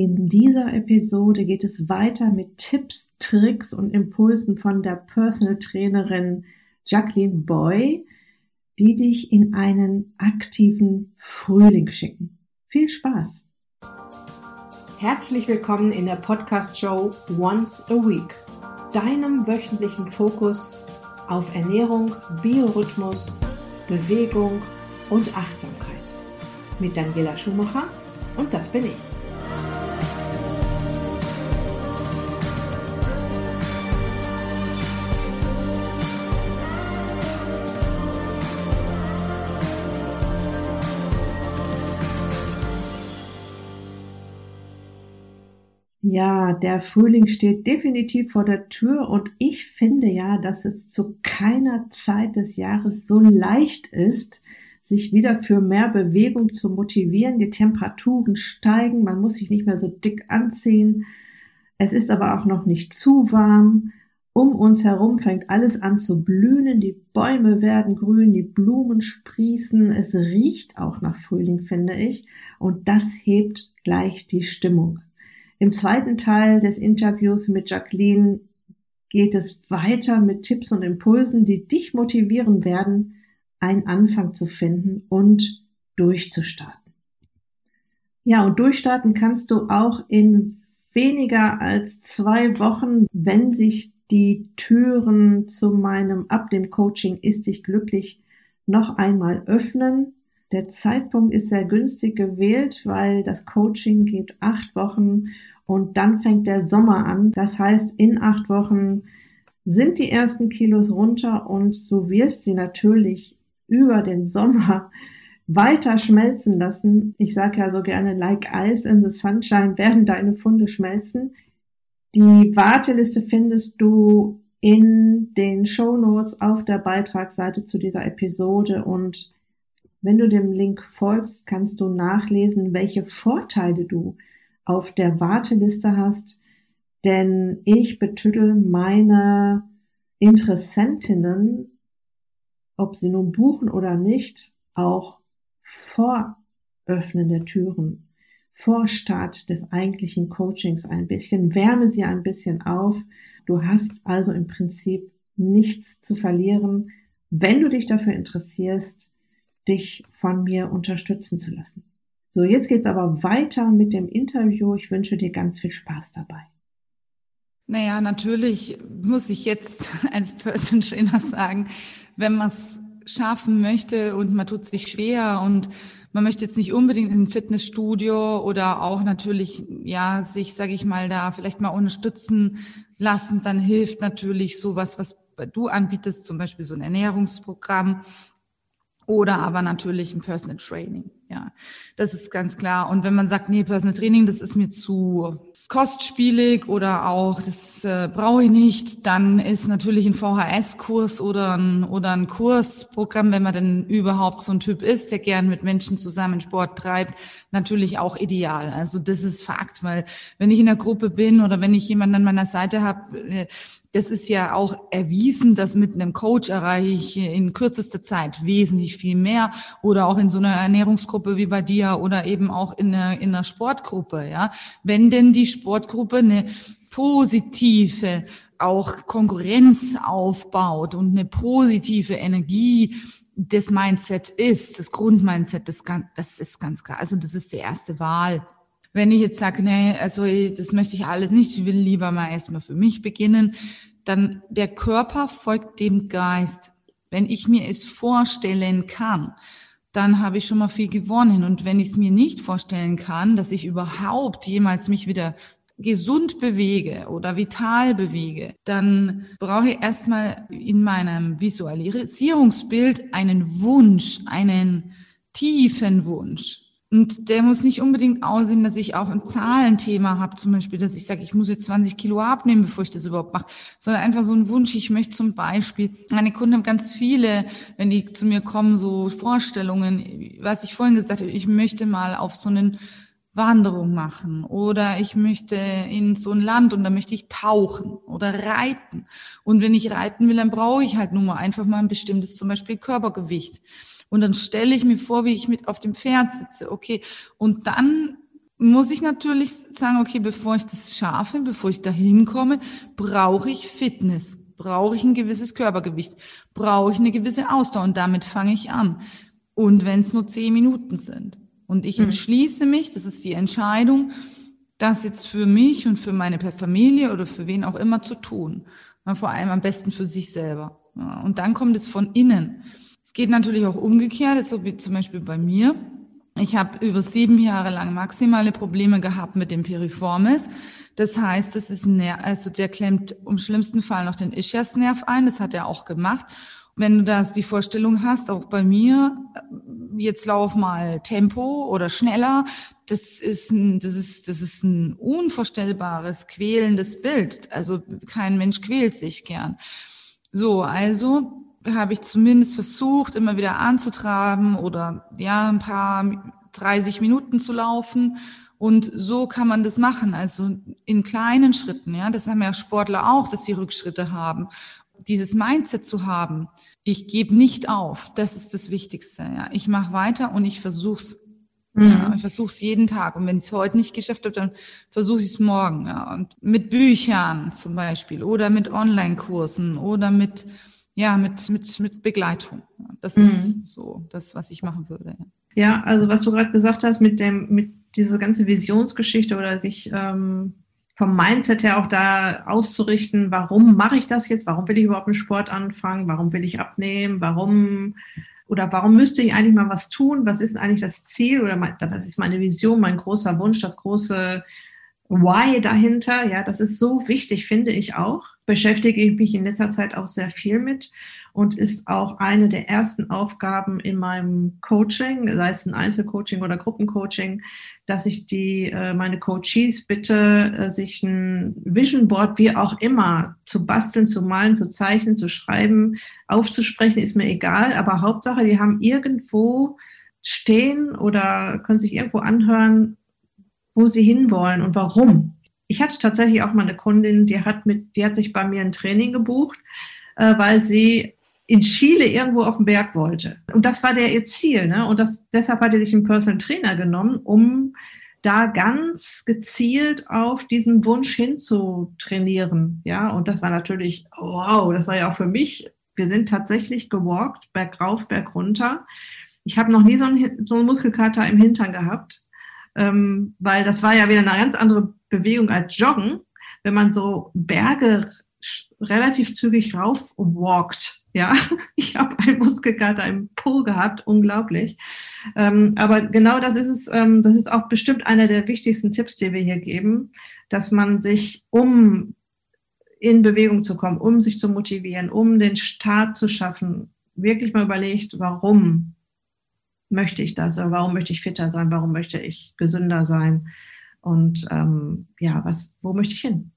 In dieser Episode geht es weiter mit Tipps, Tricks und Impulsen von der Personal Trainerin Jacqueline Boy, die dich in einen aktiven Frühling schicken. Viel Spaß! Herzlich willkommen in der Podcast-Show Once a Week, deinem wöchentlichen Fokus auf Ernährung, Biorhythmus, Bewegung und Achtsamkeit. Mit Daniela Schumacher und das bin ich. Ja, der Frühling steht definitiv vor der Tür und ich finde ja, dass es zu keiner Zeit des Jahres so leicht ist, sich wieder für mehr Bewegung zu motivieren. Die Temperaturen steigen, man muss sich nicht mehr so dick anziehen. Es ist aber auch noch nicht zu warm. Um uns herum fängt alles an zu blühen, die Bäume werden grün, die Blumen sprießen, es riecht auch nach Frühling, finde ich, und das hebt gleich die Stimmung. Im zweiten Teil des Interviews mit Jacqueline geht es weiter mit Tipps und Impulsen, die dich motivieren werden, einen Anfang zu finden und durchzustarten. Ja, und durchstarten kannst du auch in weniger als zwei Wochen, wenn sich die Türen zu meinem Ab dem Coaching ist dich glücklich noch einmal öffnen. Der Zeitpunkt ist sehr günstig gewählt, weil das Coaching geht acht Wochen und dann fängt der Sommer an. Das heißt, in acht Wochen sind die ersten Kilos runter und du wirst sie natürlich über den Sommer weiter schmelzen lassen. Ich sage ja so gerne, like ice in the sunshine werden deine Funde schmelzen. Die Warteliste findest du in den Show Notes auf der Beitragsseite zu dieser Episode und wenn du dem Link folgst, kannst du nachlesen, welche Vorteile du auf der Warteliste hast, denn ich betüttel meine Interessentinnen, ob sie nun buchen oder nicht, auch vor Öffnen der Türen, vor Start des eigentlichen Coachings ein bisschen, wärme sie ein bisschen auf. Du hast also im Prinzip nichts zu verlieren, wenn du dich dafür interessierst, dich von mir unterstützen zu lassen. So, jetzt geht's aber weiter mit dem Interview. Ich wünsche dir ganz viel Spaß dabei. Naja, natürlich muss ich jetzt als Person Trainer sagen, wenn man es schaffen möchte und man tut sich schwer und man möchte jetzt nicht unbedingt in ein Fitnessstudio oder auch natürlich, ja, sich, sage ich mal, da vielleicht mal unterstützen lassen, dann hilft natürlich sowas, was du anbietest, zum Beispiel so ein Ernährungsprogramm oder aber natürlich ein Personal Training. Ja, das ist ganz klar. Und wenn man sagt, nee, Personal Training, das ist mir zu kostspielig oder auch das äh, brauche ich nicht, dann ist natürlich ein VHS-Kurs oder ein, oder ein Kursprogramm, wenn man denn überhaupt so ein Typ ist, der gern mit Menschen zusammen Sport treibt, natürlich auch ideal. Also das ist Fakt, weil wenn ich in der Gruppe bin oder wenn ich jemanden an meiner Seite habe, äh, das ist ja auch erwiesen, dass mit einem Coach erreiche ich in kürzester Zeit wesentlich viel mehr oder auch in so einer Ernährungsgruppe wie bei dir oder eben auch in einer, in einer Sportgruppe, ja. Wenn denn die Sportgruppe eine positive auch Konkurrenz aufbaut und eine positive Energie des Mindset ist, das Grundmindset, das, das ist ganz klar. Also das ist die erste Wahl. Wenn ich jetzt sage, nee, also das möchte ich alles nicht, ich will lieber mal erstmal für mich beginnen, dann der Körper folgt dem Geist. Wenn ich mir es vorstellen kann, dann habe ich schon mal viel gewonnen. Und wenn ich es mir nicht vorstellen kann, dass ich überhaupt jemals mich wieder gesund bewege oder vital bewege, dann brauche ich erstmal in meinem Visualisierungsbild einen Wunsch, einen tiefen Wunsch. Und der muss nicht unbedingt aussehen, dass ich auch ein Zahlenthema habe, zum Beispiel, dass ich sage, ich muss jetzt 20 Kilo abnehmen, bevor ich das überhaupt mache, sondern einfach so ein Wunsch, ich möchte zum Beispiel, meine Kunden haben ganz viele, wenn die zu mir kommen, so Vorstellungen, was ich vorhin gesagt habe, ich möchte mal auf so einen Wanderung machen oder ich möchte in so ein Land und da möchte ich tauchen oder reiten. Und wenn ich reiten will, dann brauche ich halt nun mal einfach mal ein bestimmtes, zum Beispiel Körpergewicht. Und dann stelle ich mir vor, wie ich mit auf dem Pferd sitze. Okay. Und dann muss ich natürlich sagen, okay, bevor ich das schaffe, bevor ich da hinkomme, brauche ich Fitness, brauche ich ein gewisses Körpergewicht, brauche ich eine gewisse Ausdauer und damit fange ich an. Und wenn es nur zehn Minuten sind. Und ich mhm. entschließe mich, das ist die Entscheidung, das jetzt für mich und für meine Familie oder für wen auch immer zu tun. Vor allem am besten für sich selber. Und dann kommt es von innen. Es geht natürlich auch umgekehrt, so wie zum Beispiel bei mir. Ich habe über sieben Jahre lang maximale Probleme gehabt mit dem Piriformis. Das heißt, das ist ein also der klemmt im schlimmsten Fall noch den Ischiasnerv ein. Das hat er auch gemacht. Wenn du das die Vorstellung hast, auch bei mir, jetzt lauf mal Tempo oder schneller, das ist ein, das ist, das ist ein unvorstellbares, quälendes Bild. Also kein Mensch quält sich gern. So, also habe ich zumindest versucht, immer wieder anzutraben oder ja, ein paar 30 Minuten zu laufen. Und so kann man das machen, also in kleinen Schritten. Ja, das haben ja Sportler auch, dass sie Rückschritte haben. Dieses Mindset zu haben, ich gebe nicht auf, das ist das Wichtigste. Ja, ich mache weiter und ich versuch's. Mhm. Ja, ich versuche es jeden Tag. Und wenn ich es heute nicht geschafft habe, dann versuche ich es morgen. Ja. Und mit Büchern zum Beispiel oder mit Online-Kursen oder mit ja, mit, mit, mit Begleitung. Das mhm. ist so das, was ich machen würde. Ja, also was du gerade gesagt hast mit dem, mit dieser ganze Visionsgeschichte oder sich ähm, vom Mindset her auch da auszurichten, warum mache ich das jetzt? Warum will ich überhaupt einen Sport anfangen? Warum will ich abnehmen? Warum oder warum müsste ich eigentlich mal was tun? Was ist eigentlich das Ziel oder mein, das ist meine Vision, mein großer Wunsch, das große Why dahinter? Ja, das ist so wichtig, finde ich auch beschäftige ich mich in letzter Zeit auch sehr viel mit und ist auch eine der ersten Aufgaben in meinem Coaching, sei es ein Einzelcoaching oder Gruppencoaching, dass ich die äh, meine Coaches bitte, äh, sich ein Vision Board wie auch immer zu basteln, zu malen, zu zeichnen, zu schreiben, aufzusprechen, ist mir egal, aber Hauptsache, die haben irgendwo stehen oder können sich irgendwo anhören, wo sie hinwollen und warum. Ich hatte tatsächlich auch mal eine Kundin, die hat mit, die hat sich bei mir ein Training gebucht, äh, weil sie in Chile irgendwo auf den Berg wollte. Und das war der ihr Ziel. Ne? Und das, deshalb hat sie sich einen Personal Trainer genommen, um da ganz gezielt auf diesen Wunsch hinzutrainieren. Ja, und das war natürlich, wow, das war ja auch für mich. Wir sind tatsächlich gewalkt, bergauf, bergunter. Ich habe noch nie so einen, so einen Muskelkater im Hintern gehabt, ähm, weil das war ja wieder eine ganz andere Bewegung als Joggen, wenn man so Berge relativ zügig rauf walkt. Ja, ich habe einen Muskelkater im Po gehabt, unglaublich. Ähm, aber genau das ist es, ähm, das ist auch bestimmt einer der wichtigsten Tipps, die wir hier geben, dass man sich, um in Bewegung zu kommen, um sich zu motivieren, um den Start zu schaffen, wirklich mal überlegt, warum möchte ich das? Warum möchte ich fitter sein? Warum möchte ich gesünder sein? Und ähm, ja, was, wo möchte ich hin?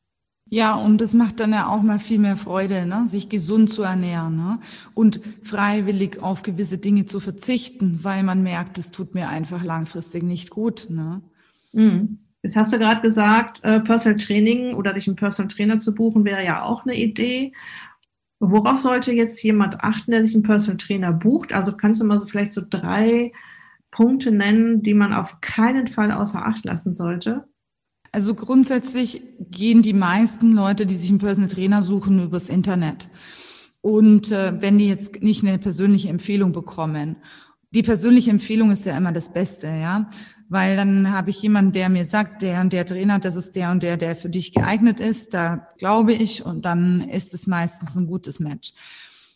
Ja, und das macht dann ja auch mal viel mehr Freude, ne? sich gesund zu ernähren ne? und freiwillig auf gewisse Dinge zu verzichten, weil man merkt, es tut mir einfach langfristig nicht gut. Ne? Mhm. Jetzt hast du gerade gesagt, äh, Personal Training oder dich einen Personal Trainer zu buchen wäre ja auch eine Idee. Worauf sollte jetzt jemand achten, der sich einen Personal Trainer bucht? Also kannst du mal so vielleicht so drei Punkte nennen, die man auf keinen Fall außer Acht lassen sollte? Also grundsätzlich gehen die meisten Leute, die sich einen Personal Trainer suchen, übers Internet. Und äh, wenn die jetzt nicht eine persönliche Empfehlung bekommen, die persönliche Empfehlung ist ja immer das Beste, ja, weil dann habe ich jemanden, der mir sagt, der und der Trainer, das ist der und der, der für dich geeignet ist, da glaube ich und dann ist es meistens ein gutes Match.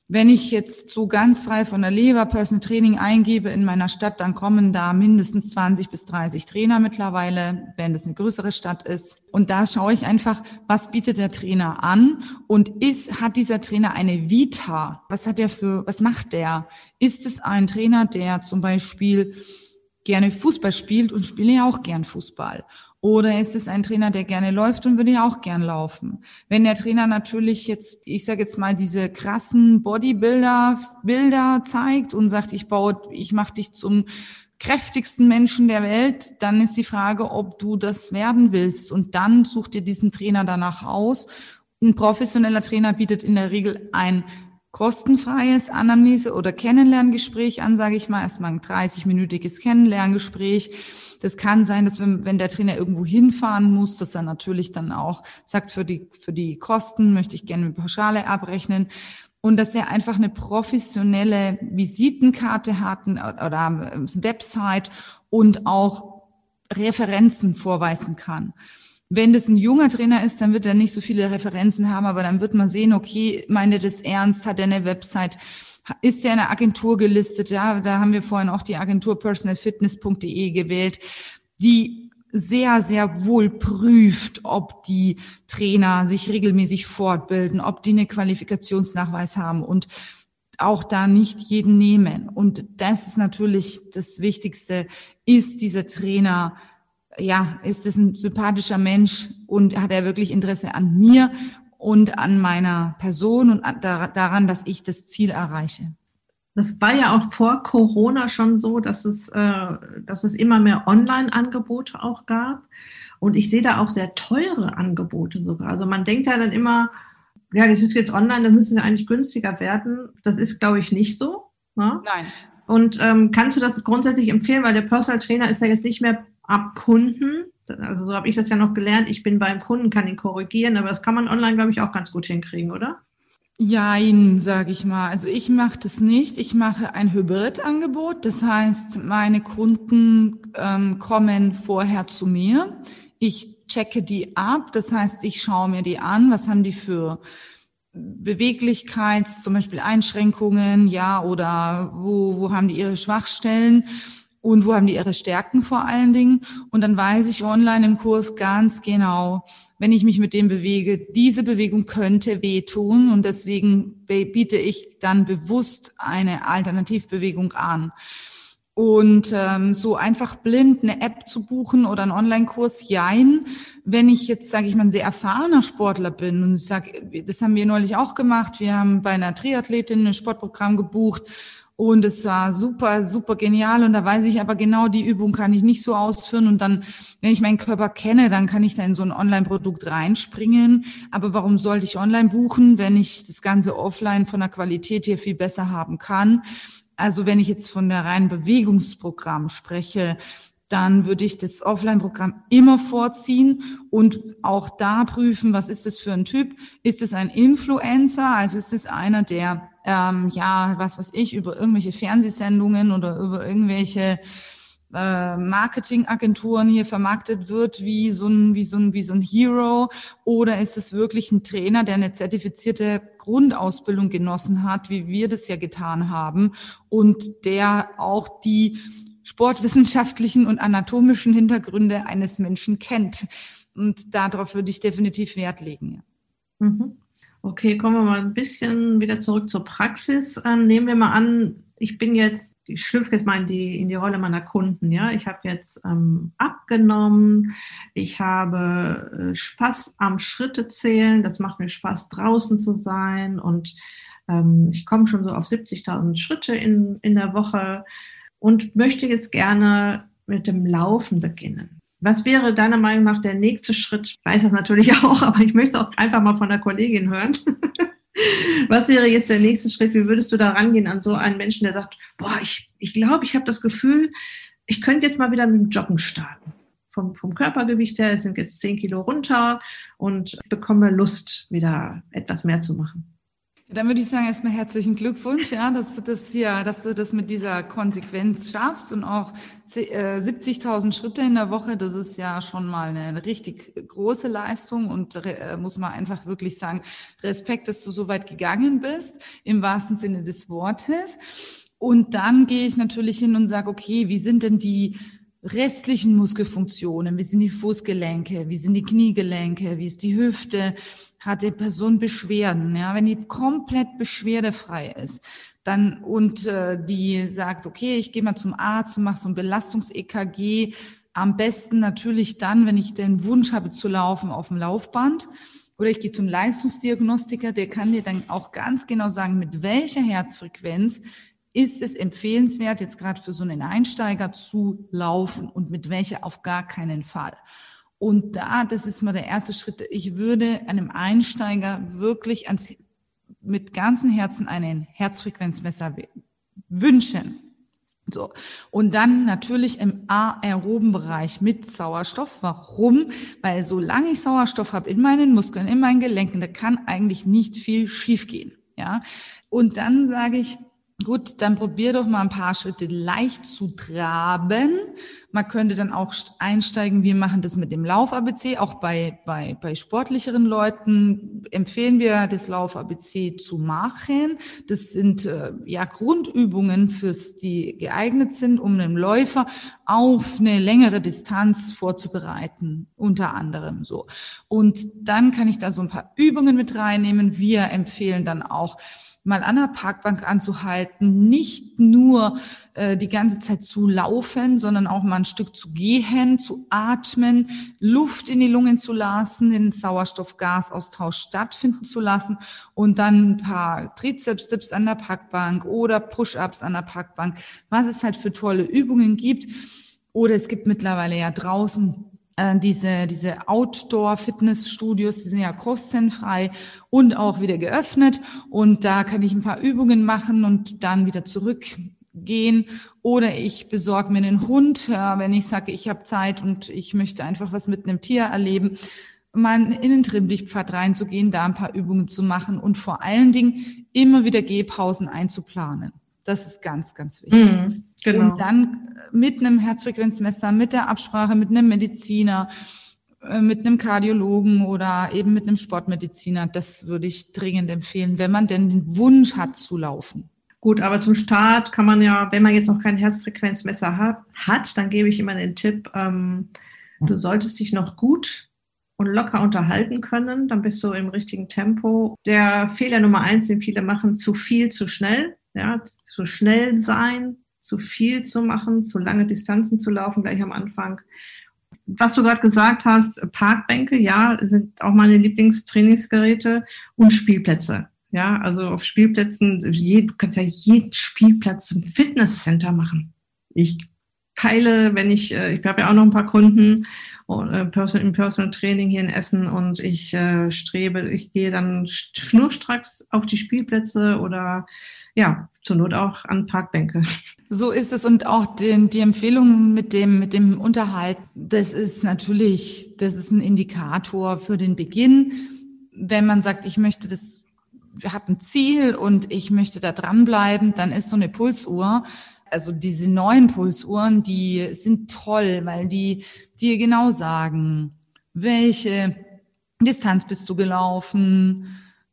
Wenn ich jetzt so ganz frei von der Leber Personal Training eingebe in meiner Stadt, dann kommen da mindestens 20 bis 30 Trainer mittlerweile, wenn das eine größere Stadt ist. Und da schaue ich einfach, was bietet der Trainer an und ist, hat dieser Trainer eine Vita? Was hat er für, was macht der? Ist es ein Trainer, der zum Beispiel gerne Fußball spielt und spiele ja auch gern Fußball? Oder ist es ein Trainer, der gerne läuft und würde ja auch gern laufen? Wenn der Trainer natürlich jetzt, ich sage jetzt mal, diese krassen Bodybuilder Bilder zeigt und sagt, ich baue, ich mache dich zum kräftigsten Menschen der Welt, dann ist die Frage, ob du das werden willst. Und dann such dir diesen Trainer danach aus. Ein professioneller Trainer bietet in der Regel ein kostenfreies Anamnese oder Kennenlerngespräch an, sage ich mal, erstmal ein 30-minütiges Kennenlerngespräch. Das kann sein, dass wenn, wenn der Trainer irgendwo hinfahren muss, dass er natürlich dann auch sagt, für die, für die Kosten möchte ich gerne eine Pauschale abrechnen und dass er einfach eine professionelle Visitenkarte hat oder Website und auch Referenzen vorweisen kann. Wenn das ein junger Trainer ist, dann wird er nicht so viele Referenzen haben, aber dann wird man sehen, okay, meine das ernst, hat er eine Website, ist er in einer Agentur gelistet? Ja, da haben wir vorhin auch die Agentur personalfitness.de gewählt, die sehr, sehr wohl prüft, ob die Trainer sich regelmäßig fortbilden, ob die eine Qualifikationsnachweis haben und auch da nicht jeden nehmen. Und das ist natürlich das Wichtigste, ist dieser Trainer ja, ist es ein sympathischer Mensch und hat er wirklich Interesse an mir und an meiner Person und daran, dass ich das Ziel erreiche. Das war ja auch vor Corona schon so, dass es, äh, dass es immer mehr Online-Angebote auch gab. Und ich sehe da auch sehr teure Angebote sogar. Also man denkt ja dann immer, ja, das ist jetzt online, dann müssen sie eigentlich günstiger werden. Das ist, glaube ich, nicht so. Ne? Nein. Und ähm, kannst du das grundsätzlich empfehlen, weil der Personal Trainer ist ja jetzt nicht mehr ab Kunden. Also so habe ich das ja noch gelernt. Ich bin beim Kunden, kann ihn korrigieren, aber das kann man online, glaube ich, auch ganz gut hinkriegen, oder? Jein, sage ich mal. Also ich mache das nicht. Ich mache ein Hybridangebot. Das heißt, meine Kunden ähm, kommen vorher zu mir. Ich checke die ab. Das heißt, ich schaue mir die an. Was haben die für Beweglichkeits, zum Beispiel Einschränkungen, ja, oder wo, wo haben die ihre Schwachstellen? Und wo haben die ihre Stärken vor allen Dingen. Und dann weiß ich online im Kurs ganz genau, wenn ich mich mit dem bewege, diese Bewegung könnte wehtun und deswegen biete ich dann bewusst eine Alternativbewegung an. Und ähm, so einfach blind eine App zu buchen oder einen Online-Kurs, jein. Wenn ich jetzt, sage ich mal, ein sehr erfahrener Sportler bin und ich sage, das haben wir neulich auch gemacht, wir haben bei einer Triathletin ein Sportprogramm gebucht und es war super, super genial. Und da weiß ich aber genau, die Übung kann ich nicht so ausführen. Und dann, wenn ich meinen Körper kenne, dann kann ich da in so ein Online-Produkt reinspringen. Aber warum sollte ich online buchen, wenn ich das Ganze offline von der Qualität hier viel besser haben kann? Also wenn ich jetzt von der reinen Bewegungsprogramm spreche, dann würde ich das Offline-Programm immer vorziehen und auch da prüfen, was ist das für ein Typ? Ist es ein Influencer? Also ist es einer, der ähm, ja, was weiß ich, über irgendwelche Fernsehsendungen oder über irgendwelche äh, Marketingagenturen hier vermarktet wird wie so ein wie so ein wie so ein Hero oder ist es wirklich ein Trainer, der eine zertifizierte Grundausbildung genossen hat, wie wir das ja getan haben und der auch die sportwissenschaftlichen und anatomischen Hintergründe eines Menschen kennt. Und darauf würde ich definitiv Wert legen. Mhm. Okay, kommen wir mal ein bisschen wieder zurück zur Praxis. Ähm, nehmen wir mal an, ich bin jetzt, ich schlüpfe jetzt mal in die, in die Rolle meiner Kunden, ja. Ich habe jetzt ähm, abgenommen, ich habe äh, Spaß am Schritte zählen, das macht mir Spaß, draußen zu sein und ähm, ich komme schon so auf 70.000 Schritte in, in der Woche und möchte jetzt gerne mit dem Laufen beginnen. Was wäre deiner Meinung nach der nächste Schritt? Ich weiß das natürlich auch, aber ich möchte es auch einfach mal von der Kollegin hören. Was wäre jetzt der nächste Schritt? Wie würdest du da rangehen an so einen Menschen, der sagt, boah, ich glaube, ich, glaub, ich habe das Gefühl, ich könnte jetzt mal wieder mit dem Joggen starten. Vom, vom Körpergewicht her sind jetzt zehn Kilo runter und ich bekomme Lust, wieder etwas mehr zu machen. Dann würde ich sagen, erstmal herzlichen Glückwunsch, ja, dass du das hier, dass du das mit dieser Konsequenz schaffst und auch 70.000 äh, Schritte in der Woche, das ist ja schon mal eine richtig große Leistung und äh, muss man einfach wirklich sagen, Respekt, dass du so weit gegangen bist, im wahrsten Sinne des Wortes. Und dann gehe ich natürlich hin und sage, okay, wie sind denn die restlichen Muskelfunktionen? Wie sind die Fußgelenke? Wie sind die Kniegelenke? Wie ist die Hüfte? Hat die Person Beschwerden, ja, wenn die komplett beschwerdefrei ist, dann und äh, die sagt, okay, ich gehe mal zum Arzt und mache so ein Belastungs-EKG, am besten natürlich dann, wenn ich den Wunsch habe zu laufen auf dem Laufband. Oder ich gehe zum Leistungsdiagnostiker, der kann dir dann auch ganz genau sagen, mit welcher Herzfrequenz ist es empfehlenswert, jetzt gerade für so einen Einsteiger zu laufen und mit welcher auf gar keinen Fall. Und da, das ist mal der erste Schritt. Ich würde einem Einsteiger wirklich ans, mit ganzem Herzen einen Herzfrequenzmesser wünschen. So. Und dann natürlich im aeroben Bereich mit Sauerstoff. Warum? Weil solange ich Sauerstoff habe in meinen Muskeln, in meinen Gelenken, da kann eigentlich nicht viel schiefgehen. Ja. Und dann sage ich, Gut, dann probier doch mal ein paar Schritte leicht zu traben. Man könnte dann auch einsteigen, wir machen das mit dem Lauf-ABC. Auch bei, bei, bei sportlicheren Leuten empfehlen wir, das Lauf-ABC zu machen. Das sind äh, ja Grundübungen, fürs, die geeignet sind, um einen Läufer auf eine längere Distanz vorzubereiten, unter anderem so. Und dann kann ich da so ein paar Übungen mit reinnehmen. Wir empfehlen dann auch, mal an der Parkbank anzuhalten, nicht nur äh, die ganze Zeit zu laufen, sondern auch mal ein Stück zu gehen, zu atmen, Luft in die Lungen zu lassen, den Sauerstoff-Gasaustausch stattfinden zu lassen und dann ein paar Trizeps-Dips an der Parkbank oder Push-Ups an der Parkbank, was es halt für tolle Übungen gibt. Oder es gibt mittlerweile ja draußen äh, diese, diese Outdoor-Fitnessstudios, die sind ja kostenfrei und auch wieder geöffnet. Und da kann ich ein paar Übungen machen und dann wieder zurückgehen. Oder ich besorge mir einen Hund, wenn ich sage, ich habe Zeit und ich möchte einfach was mit einem Tier erleben mal in den Trimmlichtpfad reinzugehen, da ein paar Übungen zu machen und vor allen Dingen immer wieder Gehpausen einzuplanen. Das ist ganz, ganz wichtig. Mm, genau. Und dann mit einem Herzfrequenzmesser, mit der Absprache mit einem Mediziner, äh, mit einem Kardiologen oder eben mit einem Sportmediziner, das würde ich dringend empfehlen, wenn man denn den Wunsch hat zu laufen. Gut, aber zum Start kann man ja, wenn man jetzt noch kein Herzfrequenzmesser hat, hat dann gebe ich immer den Tipp, ähm, du solltest dich noch gut und locker unterhalten können, dann bist du im richtigen Tempo. Der Fehler Nummer eins, den viele machen, zu viel, zu schnell ja, zu schnell sein, zu viel zu machen, zu lange Distanzen zu laufen, gleich am Anfang. Was du gerade gesagt hast, Parkbänke, ja, sind auch meine Lieblingstrainingsgeräte und Spielplätze. Ja, also auf Spielplätzen, du kannst ja jeden Spielplatz zum Fitnesscenter machen. Ich peile, wenn ich, äh, ich habe ja auch noch ein paar Kunden äh, im Personal Training hier in Essen und ich äh, strebe, ich gehe dann schnurstracks auf die Spielplätze oder ja, zur Not auch an Parkbänke. So ist es und auch den, die Empfehlung mit dem, mit dem Unterhalt, das ist natürlich, das ist ein Indikator für den Beginn. Wenn man sagt, ich möchte das, wir haben ein Ziel und ich möchte da dranbleiben, dann ist so eine Pulsuhr also diese neuen Pulsuhren, die sind toll, weil die dir genau sagen, welche Distanz bist du gelaufen,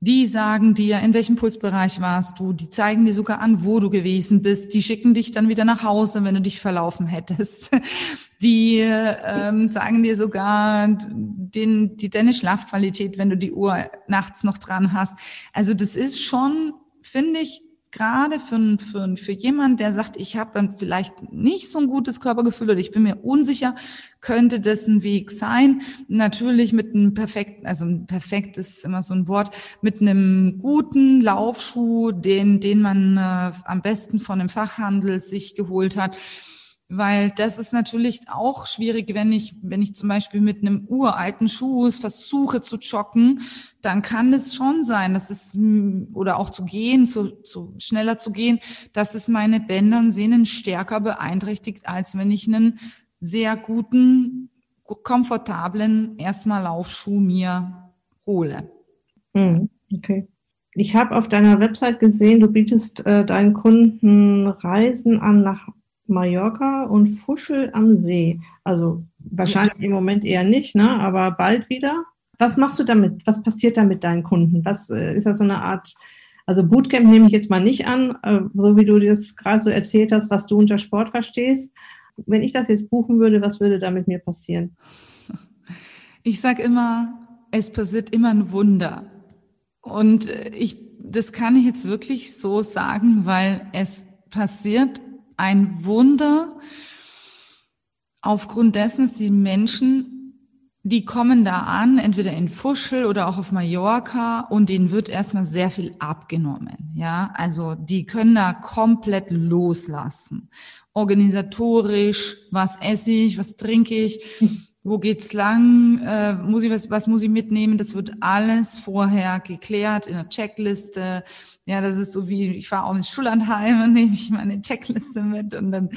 die sagen dir, in welchem Pulsbereich warst du. Die zeigen dir sogar an, wo du gewesen bist. Die schicken dich dann wieder nach Hause, wenn du dich verlaufen hättest. Die ähm, sagen dir sogar den, die, deine Schlafqualität, wenn du die Uhr nachts noch dran hast. Also das ist schon, finde ich, gerade für, für, für jemand, der sagt, ich habe vielleicht nicht so ein gutes Körpergefühl oder ich bin mir unsicher, könnte das ein Weg sein. Natürlich mit einem perfekten, also perfekt ist immer so ein Wort, mit einem guten Laufschuh, den, den man äh, am besten von einem Fachhandel sich geholt hat weil das ist natürlich auch schwierig, wenn ich, wenn ich zum Beispiel mit einem uralten Schuh versuche zu joggen, dann kann es schon sein, dass es, oder auch zu gehen, zu, zu schneller zu gehen, dass es meine Bänder und Sehnen stärker beeinträchtigt, als wenn ich einen sehr guten, komfortablen erstmal Laufschuh mir hole. Hm, okay. Ich habe auf deiner Website gesehen, du bietest äh, deinen Kunden Reisen an nach Mallorca und Fuschel am See. Also wahrscheinlich im Moment eher nicht, ne? aber bald wieder. Was machst du damit? Was passiert da mit deinen Kunden? Was äh, ist das so eine Art, also Bootcamp nehme ich jetzt mal nicht an, äh, so wie du das gerade so erzählt hast, was du unter Sport verstehst. Wenn ich das jetzt buchen würde, was würde da mit mir passieren? Ich sage immer, es passiert immer ein Wunder. Und äh, ich, das kann ich jetzt wirklich so sagen, weil es passiert ein Wunder aufgrund dessen, dass die Menschen, die kommen da an, entweder in Fuschel oder auch auf Mallorca und denen wird erstmal sehr viel abgenommen. Ja, also die können da komplett loslassen. Organisatorisch, was esse ich, was trinke ich, wo geht's lang, äh, muss ich was, was muss ich mitnehmen? Das wird alles vorher geklärt in der Checkliste. Ja, das ist so wie, ich fahre auch ins Schullandheim und nehme ich meine Checkliste mit und dann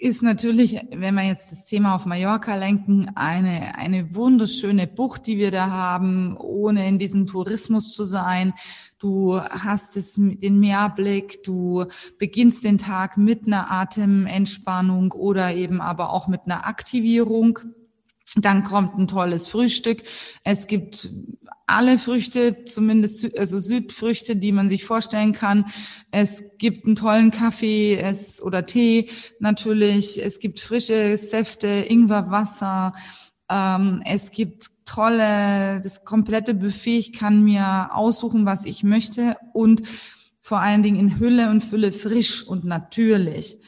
ist natürlich, wenn wir jetzt das Thema auf Mallorca lenken, eine, eine wunderschöne Bucht, die wir da haben, ohne in diesem Tourismus zu sein. Du hast es, den Meerblick, du beginnst den Tag mit einer Atementspannung oder eben aber auch mit einer Aktivierung. Dann kommt ein tolles Frühstück. Es gibt alle Früchte, zumindest also Südfrüchte, die man sich vorstellen kann. Es gibt einen tollen Kaffee es, oder Tee natürlich. Es gibt frische Säfte, Ingwerwasser. Ähm, es gibt tolle, das komplette Buffet. Ich kann mir aussuchen, was ich möchte und vor allen Dingen in Hülle und Fülle frisch und natürlich.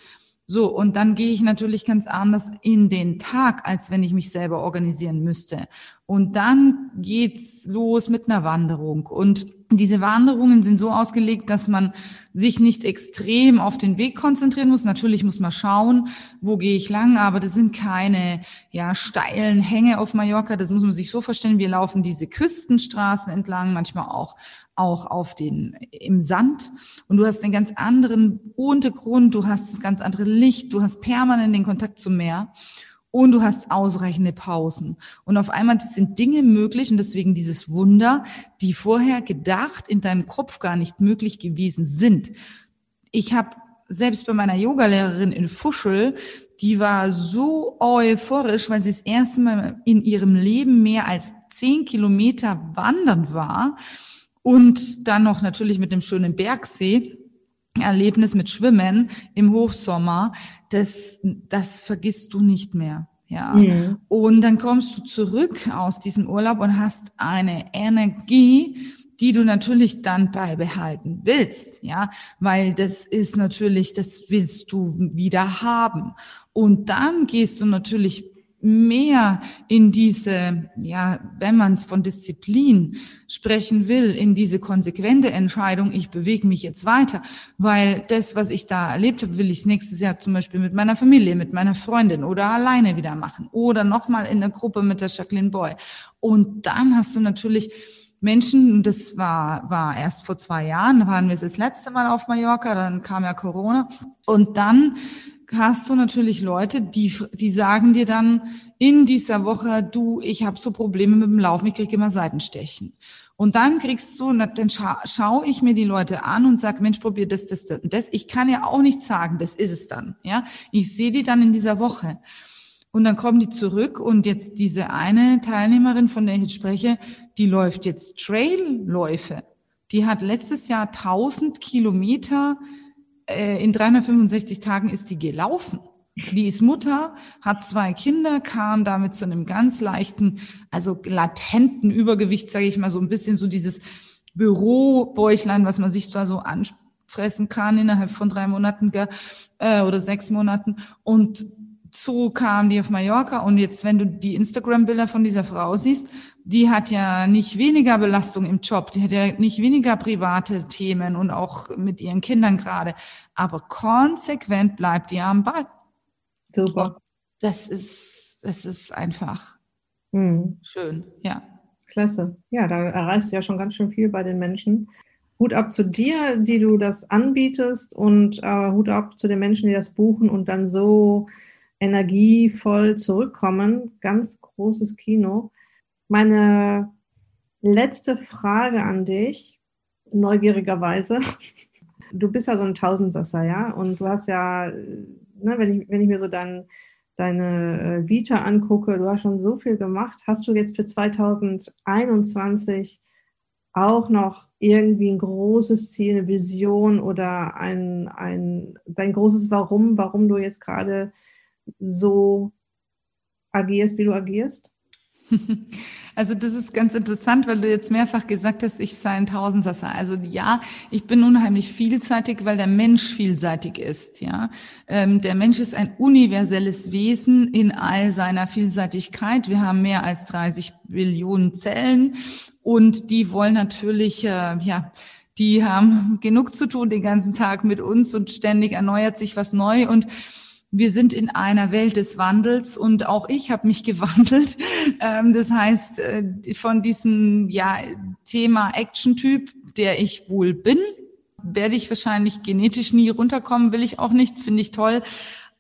So, und dann gehe ich natürlich ganz anders in den Tag, als wenn ich mich selber organisieren müsste. Und dann geht's los mit einer Wanderung. Und diese Wanderungen sind so ausgelegt, dass man sich nicht extrem auf den Weg konzentrieren muss. Natürlich muss man schauen, wo gehe ich lang, aber das sind keine ja, steilen Hänge auf Mallorca. Das muss man sich so vorstellen. Wir laufen diese Küstenstraßen entlang, manchmal auch auch auf den, im Sand und du hast einen ganz anderen Untergrund, du hast das ganz andere Licht, du hast permanent den Kontakt zum Meer und du hast ausreichende Pausen. Und auf einmal sind Dinge möglich und deswegen dieses Wunder, die vorher gedacht in deinem Kopf gar nicht möglich gewesen sind. Ich habe selbst bei meiner Yogalehrerin in Fuschel, die war so euphorisch, weil sie das erste Mal in ihrem Leben mehr als zehn Kilometer wandern war und dann noch natürlich mit dem schönen Bergsee. Erlebnis mit Schwimmen im Hochsommer, das, das vergisst du nicht mehr. Ja. Mhm. Und dann kommst du zurück aus diesem Urlaub und hast eine Energie, die du natürlich dann beibehalten willst, ja, weil das ist natürlich, das willst du wieder haben. Und dann gehst du natürlich mehr in diese, ja, wenn man es von Disziplin sprechen will, in diese konsequente Entscheidung, ich bewege mich jetzt weiter, weil das, was ich da erlebt habe, will ich nächstes Jahr zum Beispiel mit meiner Familie, mit meiner Freundin oder alleine wieder machen oder nochmal in der Gruppe mit der Jacqueline Boy. Und dann hast du natürlich Menschen, das war, war erst vor zwei Jahren, waren wir das letzte Mal auf Mallorca, dann kam ja Corona und dann hast du natürlich Leute, die, die sagen dir dann in dieser Woche, du, ich habe so Probleme mit dem Laufen, ich kriege immer Seitenstechen. Und dann kriegst du, dann scha schaue ich mir die Leute an und sag, Mensch, probier das, das, das das. Ich kann ja auch nicht sagen, das ist es dann. Ja, ich sehe die dann in dieser Woche. Und dann kommen die zurück und jetzt diese eine Teilnehmerin, von der ich jetzt spreche, die läuft jetzt Trailläufe. Die hat letztes Jahr 1000 Kilometer äh, in 365 Tagen ist die gelaufen. Die ist Mutter, hat zwei Kinder, kam damit zu einem ganz leichten, also latenten Übergewicht, sage ich mal, so ein bisschen so dieses Bürobäuchlein, was man sich da so anfressen kann innerhalb von drei Monaten äh, oder sechs Monaten. Und so kam die auf Mallorca und jetzt, wenn du die Instagram-Bilder von dieser Frau siehst, die hat ja nicht weniger Belastung im Job, die hat ja nicht weniger private Themen und auch mit ihren Kindern gerade, aber konsequent bleibt die am Ball. Super. Das ist, das ist einfach hm. schön, ja. Klasse. Ja, da erreichst du ja schon ganz schön viel bei den Menschen. Hut ab zu dir, die du das anbietest und äh, Hut ab zu den Menschen, die das buchen und dann so energievoll zurückkommen. Ganz großes Kino. Meine letzte Frage an dich, neugierigerweise. Du bist ja so ein Tausendsasser, ja? Und du hast ja, ne, wenn, ich, wenn ich mir so dein, deine äh, Vita angucke, du hast schon so viel gemacht. Hast du jetzt für 2021 auch noch irgendwie ein großes Ziel, eine Vision oder ein, ein, dein großes Warum, warum du jetzt gerade so agierst, wie du agierst? Also das ist ganz interessant, weil du jetzt mehrfach gesagt hast, ich sei ein Tausendsasser. Also ja, ich bin unheimlich vielseitig, weil der Mensch vielseitig ist. Ja, ähm, der Mensch ist ein universelles Wesen in all seiner Vielseitigkeit. Wir haben mehr als 30 Billionen Zellen und die wollen natürlich äh, ja die haben genug zu tun den ganzen Tag mit uns und ständig erneuert sich was neu und wir sind in einer Welt des Wandels und auch ich habe mich gewandelt. Ähm, das heißt, äh, von diesem ja, Thema Action-Typ, der ich wohl bin, werde ich wahrscheinlich genetisch nie runterkommen, will ich auch nicht, finde ich toll.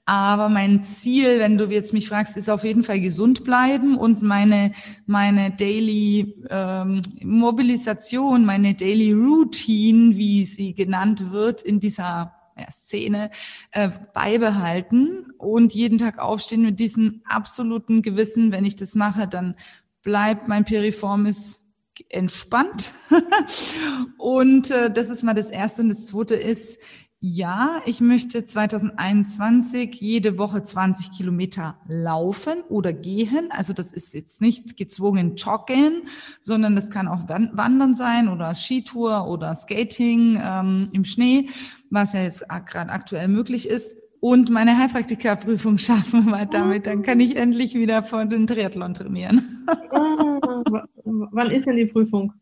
Aber mein Ziel, wenn du jetzt mich fragst, ist auf jeden Fall gesund bleiben und meine, meine Daily ähm, Mobilisation, meine Daily Routine, wie sie genannt wird, in dieser ja, Szene äh, beibehalten und jeden Tag aufstehen mit diesem absoluten Gewissen, wenn ich das mache, dann bleibt mein Piriformis entspannt. und äh, das ist mal das Erste. Und das Zweite ist, ja, ich möchte 2021 jede Woche 20 Kilometer laufen oder gehen. Also das ist jetzt nicht gezwungen joggen, sondern das kann auch Wandern sein oder Skitour oder Skating ähm, im Schnee, was ja jetzt gerade aktuell möglich ist. Und meine Heilpraktikerprüfung schaffen, weil damit dann kann ich endlich wieder vor den Triathlon trainieren. Ah, wann ist denn die Prüfung?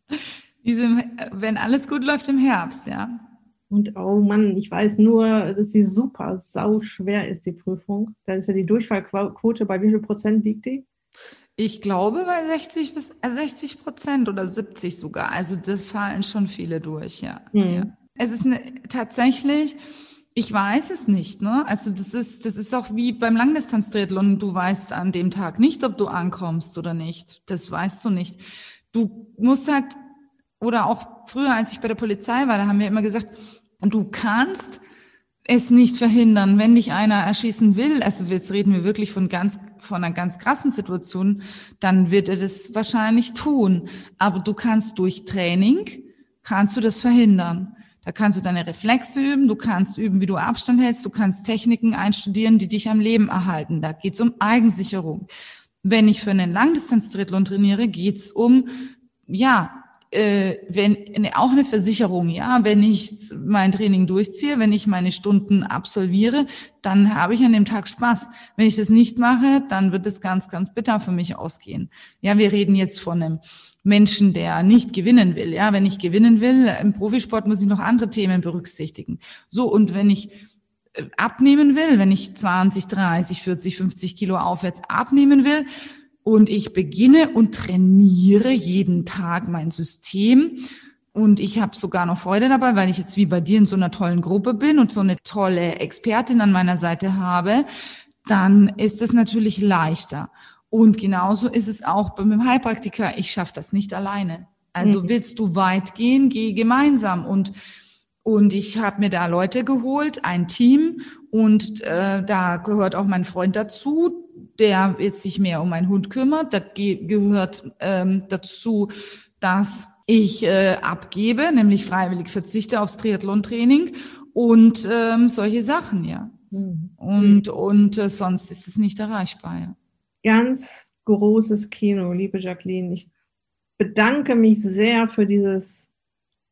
Diese, wenn alles gut läuft im Herbst, ja. Und oh Mann, ich weiß nur, dass sie super sau schwer ist, die Prüfung. Da ist ja die Durchfallquote, bei wie viel Prozent liegt die? Ich glaube bei 60 bis 60 äh, Prozent oder 70 sogar. Also das fallen schon viele durch, ja. Mhm. ja. Es ist eine, tatsächlich, ich weiß es nicht, ne? Also das ist, das ist auch wie beim Langdistanz-Triathlon. Du weißt an dem Tag nicht, ob du ankommst oder nicht. Das weißt du nicht. Du musst halt, oder auch früher, als ich bei der Polizei war, da haben wir immer gesagt, du kannst es nicht verhindern, wenn dich einer erschießen will, also jetzt reden wir wirklich von ganz, von einer ganz krassen Situation, dann wird er das wahrscheinlich tun. Aber du kannst durch Training, kannst du das verhindern. Da kannst du deine Reflexe üben, du kannst üben, wie du Abstand hältst, du kannst Techniken einstudieren, die dich am Leben erhalten. Da geht's um Eigensicherung. Wenn ich für einen Langdistanz-Triathlon trainiere, geht's um, ja, äh, wenn auch eine Versicherung, ja, wenn ich mein Training durchziehe, wenn ich meine Stunden absolviere, dann habe ich an dem Tag Spaß. Wenn ich das nicht mache, dann wird es ganz, ganz bitter für mich ausgehen. Ja, wir reden jetzt von einem Menschen, der nicht gewinnen will. Ja, wenn ich gewinnen will, im Profisport muss ich noch andere Themen berücksichtigen. So, und wenn ich äh, abnehmen will, wenn ich 20, 30, 40, 50 Kilo aufwärts abnehmen will, und ich beginne und trainiere jeden Tag mein System. Und ich habe sogar noch Freude dabei, weil ich jetzt wie bei dir in so einer tollen Gruppe bin und so eine tolle Expertin an meiner Seite habe. Dann ist es natürlich leichter. Und genauso ist es auch beim Heilpraktiker. Ich schaffe das nicht alleine. Also mhm. willst du weit gehen, geh gemeinsam. Und und ich habe mir da Leute geholt, ein Team. Und äh, da gehört auch mein Freund dazu, der jetzt sich mehr um meinen Hund kümmert. Da ge gehört ähm, dazu, dass ich äh, abgebe, nämlich freiwillig verzichte aufs Triathlon-Training und ähm, solche Sachen, ja. Mhm. Und, und äh, sonst ist es nicht erreichbar, ja. Ganz großes Kino, liebe Jacqueline. Ich bedanke mich sehr für dieses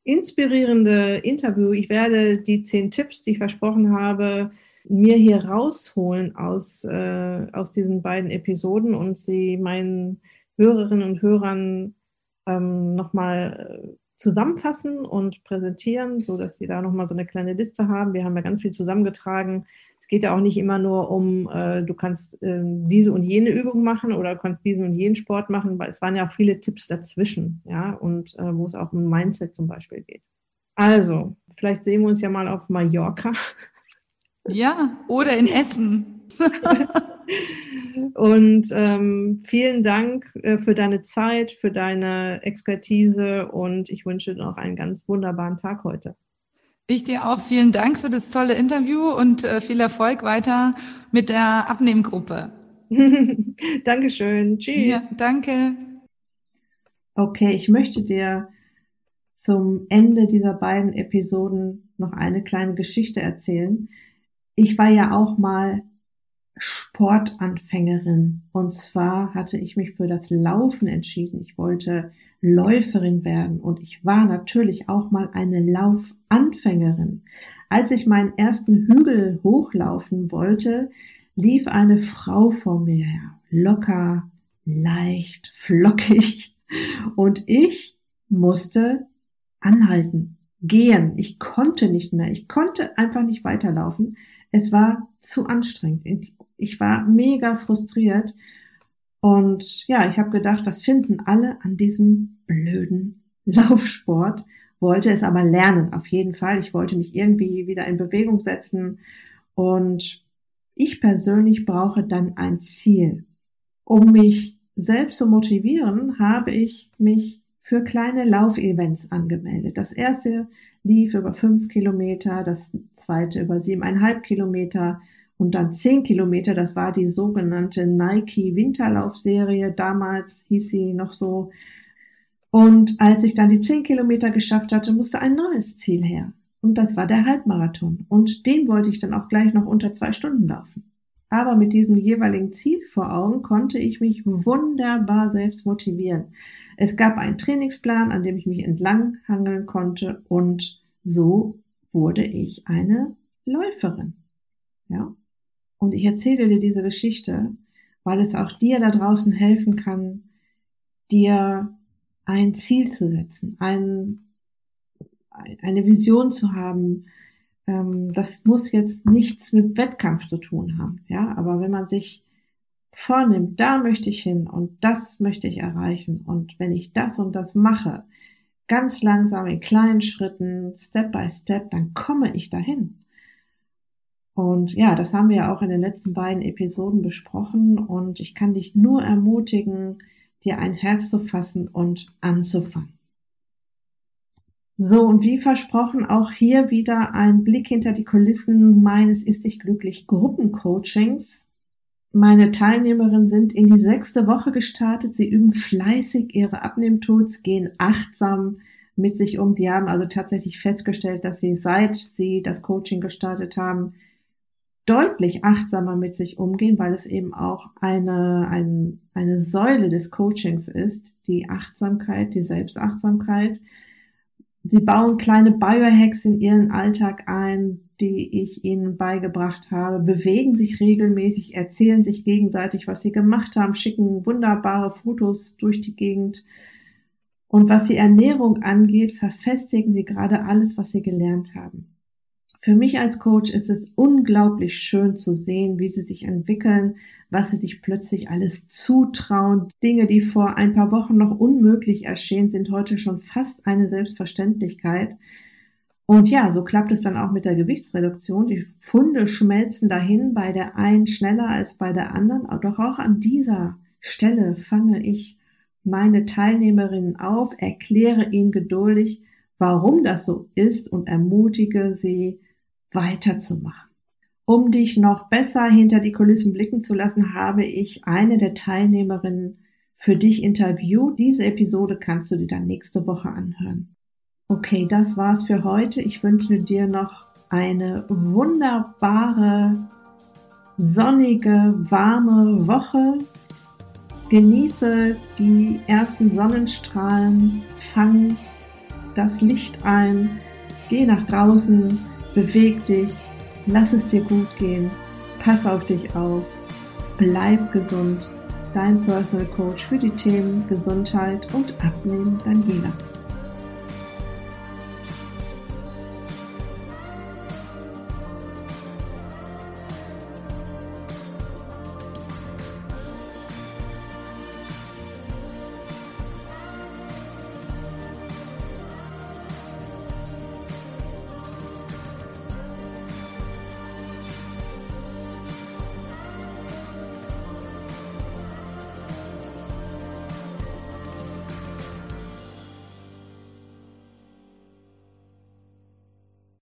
inspirierende Interview. Ich werde die zehn Tipps, die ich versprochen habe, mir hier rausholen aus, äh, aus diesen beiden Episoden und sie meinen Hörerinnen und Hörern ähm, nochmal äh, zusammenfassen und präsentieren, so dass sie da nochmal so eine kleine Liste haben. Wir haben ja ganz viel zusammengetragen. Es geht ja auch nicht immer nur um, äh, du kannst äh, diese und jene Übung machen oder du kannst diesen und jenen Sport machen, weil es waren ja auch viele Tipps dazwischen, ja, und äh, wo es auch um Mindset zum Beispiel geht. Also, vielleicht sehen wir uns ja mal auf Mallorca. Ja, oder in Essen. und ähm, vielen Dank äh, für deine Zeit, für deine Expertise und ich wünsche dir noch einen ganz wunderbaren Tag heute. Ich dir auch vielen Dank für das tolle Interview und äh, viel Erfolg weiter mit der Abnehmgruppe. Dankeschön. Tschüss. Ja, danke. Okay, ich möchte dir zum Ende dieser beiden Episoden noch eine kleine Geschichte erzählen, ich war ja auch mal Sportanfängerin. Und zwar hatte ich mich für das Laufen entschieden. Ich wollte Läuferin werden und ich war natürlich auch mal eine Laufanfängerin. Als ich meinen ersten Hügel hochlaufen wollte, lief eine Frau vor mir her. Locker, leicht, flockig. Und ich musste anhalten, gehen. Ich konnte nicht mehr. Ich konnte einfach nicht weiterlaufen. Es war zu anstrengend. Ich war mega frustriert. Und ja, ich habe gedacht, was finden alle an diesem blöden Laufsport? Wollte es aber lernen, auf jeden Fall. Ich wollte mich irgendwie wieder in Bewegung setzen. Und ich persönlich brauche dann ein Ziel. Um mich selbst zu motivieren, habe ich mich für kleine Laufevents angemeldet. Das erste lief über fünf Kilometer, das zweite über siebeneinhalb Kilometer und dann zehn Kilometer. Das war die sogenannte Nike Winterlaufserie. Damals hieß sie noch so. Und als ich dann die zehn Kilometer geschafft hatte, musste ein neues Ziel her. Und das war der Halbmarathon. Und den wollte ich dann auch gleich noch unter zwei Stunden laufen. Aber mit diesem jeweiligen Ziel vor Augen konnte ich mich wunderbar selbst motivieren. Es gab einen Trainingsplan, an dem ich mich entlang hangeln konnte und so wurde ich eine Läuferin. Ja. Und ich erzähle dir diese Geschichte, weil es auch dir da draußen helfen kann, dir ein Ziel zu setzen, ein, eine Vision zu haben. Ähm, das muss jetzt nichts mit Wettkampf zu tun haben. Ja, aber wenn man sich vornimmt, da möchte ich hin und das möchte ich erreichen und wenn ich das und das mache, ganz langsam in kleinen Schritten, Step by Step, dann komme ich dahin. Und ja, das haben wir ja auch in den letzten beiden Episoden besprochen und ich kann dich nur ermutigen, dir ein Herz zu fassen und anzufangen. So, und wie versprochen, auch hier wieder ein Blick hinter die Kulissen meines Ist dich glücklich Gruppencoachings. Meine Teilnehmerinnen sind in die sechste Woche gestartet. Sie üben fleißig ihre Abnehmtools, gehen achtsam mit sich um. Sie haben also tatsächlich festgestellt, dass sie seit sie das Coaching gestartet haben, deutlich achtsamer mit sich umgehen, weil es eben auch eine, ein, eine Säule des Coachings ist, die Achtsamkeit, die Selbstachtsamkeit. Sie bauen kleine Biohacks in ihren Alltag ein, die ich ihnen beigebracht habe, bewegen sich regelmäßig, erzählen sich gegenseitig, was sie gemacht haben, schicken wunderbare Fotos durch die Gegend. Und was die Ernährung angeht, verfestigen sie gerade alles, was sie gelernt haben. Für mich als Coach ist es unglaublich schön zu sehen, wie sie sich entwickeln, was sie sich plötzlich alles zutrauen. Dinge, die vor ein paar Wochen noch unmöglich erschienen, sind heute schon fast eine Selbstverständlichkeit. Und ja, so klappt es dann auch mit der Gewichtsreduktion. Die Funde schmelzen dahin, bei der einen schneller als bei der anderen. Doch auch an dieser Stelle fange ich meine Teilnehmerinnen auf, erkläre ihnen geduldig, warum das so ist und ermutige sie, weiterzumachen. Um dich noch besser hinter die Kulissen blicken zu lassen, habe ich eine der Teilnehmerinnen für dich interviewt. Diese Episode kannst du dir dann nächste Woche anhören. Okay, das war's für heute. Ich wünsche dir noch eine wunderbare, sonnige, warme Woche. Genieße die ersten Sonnenstrahlen, fang das Licht ein, geh nach draußen, Beweg dich, lass es dir gut gehen, pass auf dich auf, bleib gesund. Dein Personal Coach für die Themen Gesundheit und Abnehmen, Daniela.